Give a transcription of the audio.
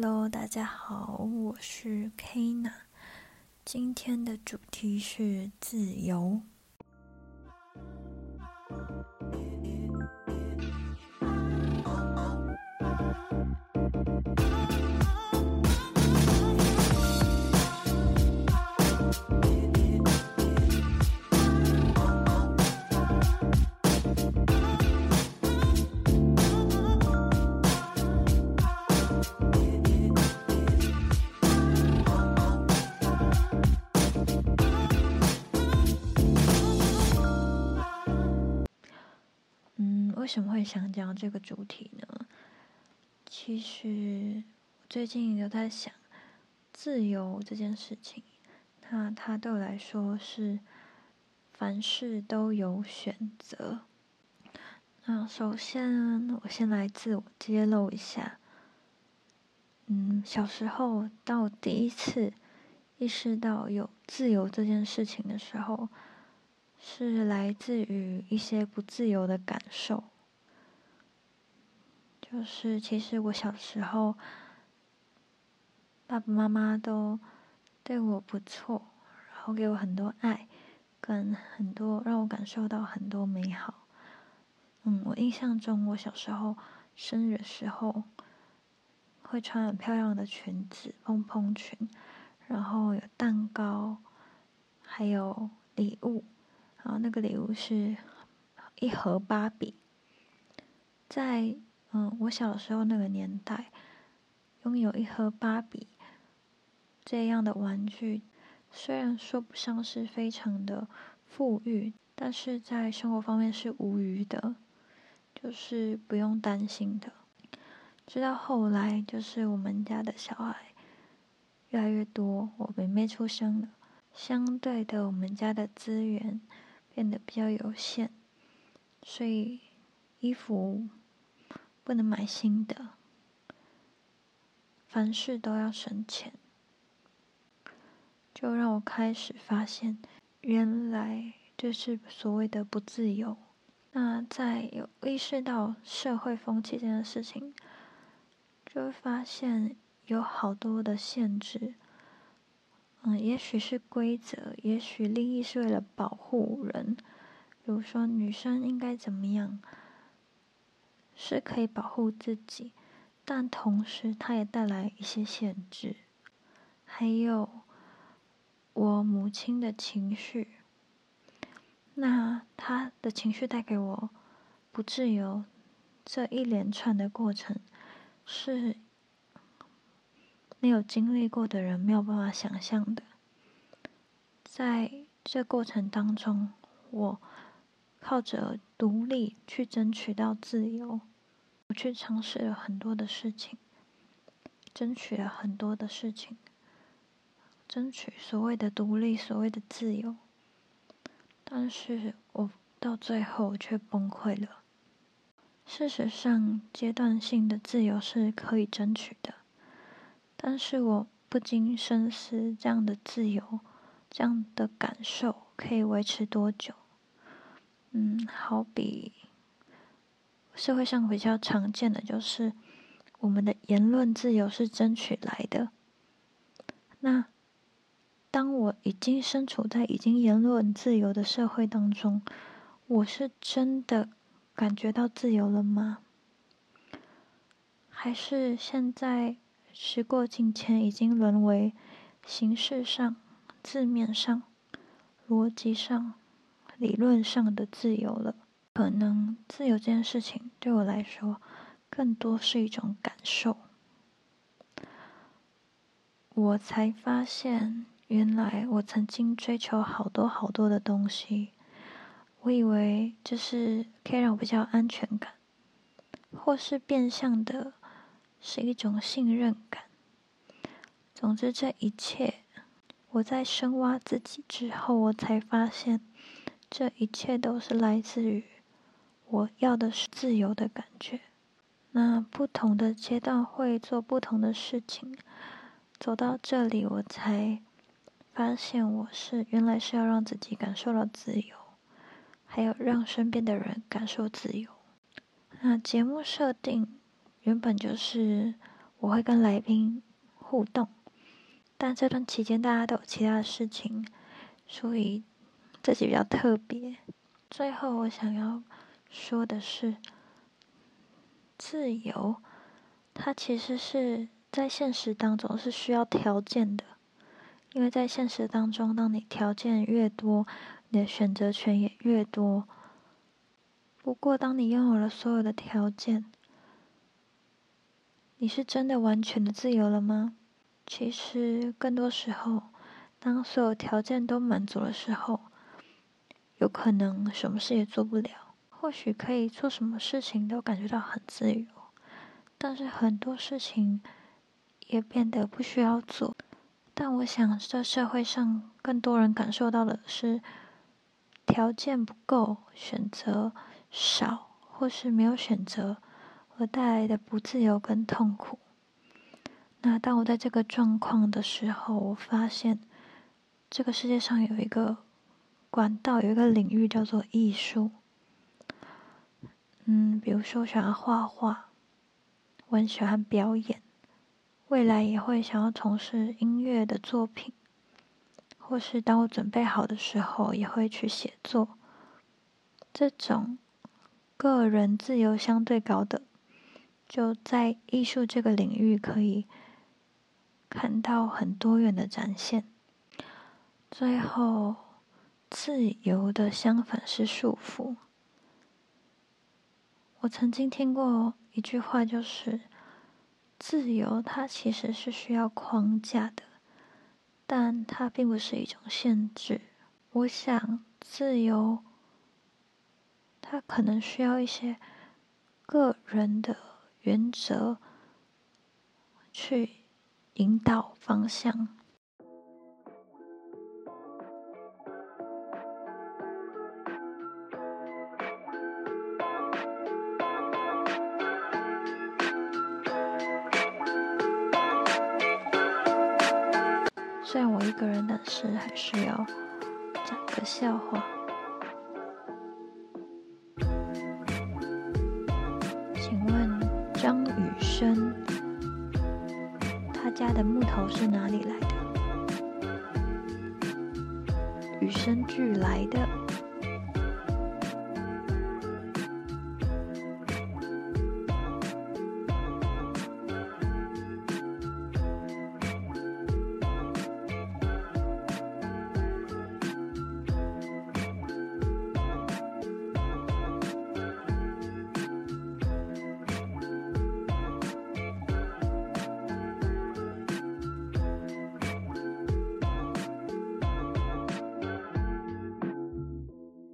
Hello，大家好，我是 Kina，今天的主题是自由。为什么会想讲这个主题呢？其实最近有在想自由这件事情，那它对我来说是凡事都有选择。那首先，我先来自我揭露一下。嗯，小时候到第一次意识到有自由这件事情的时候，是来自于一些不自由的感受。就是，其实我小时候，爸爸妈妈都对我不错，然后给我很多爱，跟很多让我感受到很多美好。嗯，我印象中，我小时候生日的时候，会穿很漂亮的裙子，蓬蓬裙，然后有蛋糕，还有礼物，然后那个礼物是一盒芭比，在。嗯，我小时候那个年代，拥有一盒芭比这样的玩具，虽然说不上是非常的富裕，但是在生活方面是无余的，就是不用担心的。直到后来，就是我们家的小孩越来越多，我妹妹出生了，相对的，我们家的资源变得比较有限，所以衣服。不能买新的，凡事都要省钱，就让我开始发现，原来这是所谓的不自由。那在有意识到社会风气这件事情，就会发现有好多的限制。嗯，也许是规则，也许利益是为了保护人，比如说女生应该怎么样。是可以保护自己，但同时它也带来一些限制。还有我母亲的情绪，那她的情绪带给我不自由，这一连串的过程是没有经历过的人没有办法想象的。在这过程当中，我靠着独立去争取到自由。我去尝试了很多的事情，争取了很多的事情，争取所谓的独立，所谓的自由。但是我到最后却崩溃了。事实上，阶段性的自由是可以争取的，但是我不禁深思：这样的自由，这样的感受可以维持多久？嗯，好比。社会上比较常见的就是，我们的言论自由是争取来的。那当我已经身处在已经言论自由的社会当中，我是真的感觉到自由了吗？还是现在时过境迁，已经沦为形式上、字面上、逻辑上、理论上的自由了？可能自由这件事情对我来说，更多是一种感受。我才发现，原来我曾经追求好多好多的东西。我以为这是可以让我比较安全感，或是变相的，是一种信任感。总之，这一切，我在深挖自己之后，我才发现，这一切都是来自于。我要的是自由的感觉。那不同的阶段会做不同的事情。走到这里，我才发现我是原来是要让自己感受到自由，还有让身边的人感受自由。那节目设定原本就是我会跟来宾互动，但这段期间大家都有其他的事情，所以这集比较特别。最后，我想要说的是，自由，它其实是在现实当中是需要条件的，因为在现实当中，当你条件越多，你的选择权也越多。不过，当你拥有了所有的条件，你是真的完全的自由了吗？其实，更多时候，当所有条件都满足的时候，有可能什么事也做不了，或许可以做什么事情都感觉到很自由，但是很多事情也变得不需要做。但我想，这社会上更多人感受到的是，条件不够，选择少，或是没有选择而带来的不自由跟痛苦。那当我在这个状况的时候，我发现这个世界上有一个。管道有一个领域叫做艺术，嗯，比如说我喜欢画画，我很喜欢表演，未来也会想要从事音乐的作品，或是当我准备好的时候，也会去写作。这种个人自由相对高的，就在艺术这个领域可以看到很多元的展现。最后。自由的相反是束缚。我曾经听过一句话，就是自由它其实是需要框架的，但它并不是一种限制。我想，自由它可能需要一些个人的原则去引导方向。虽然我一个人，但是还是要讲个笑话。请问张雨生，他家的木头是哪里来的？与生俱来的。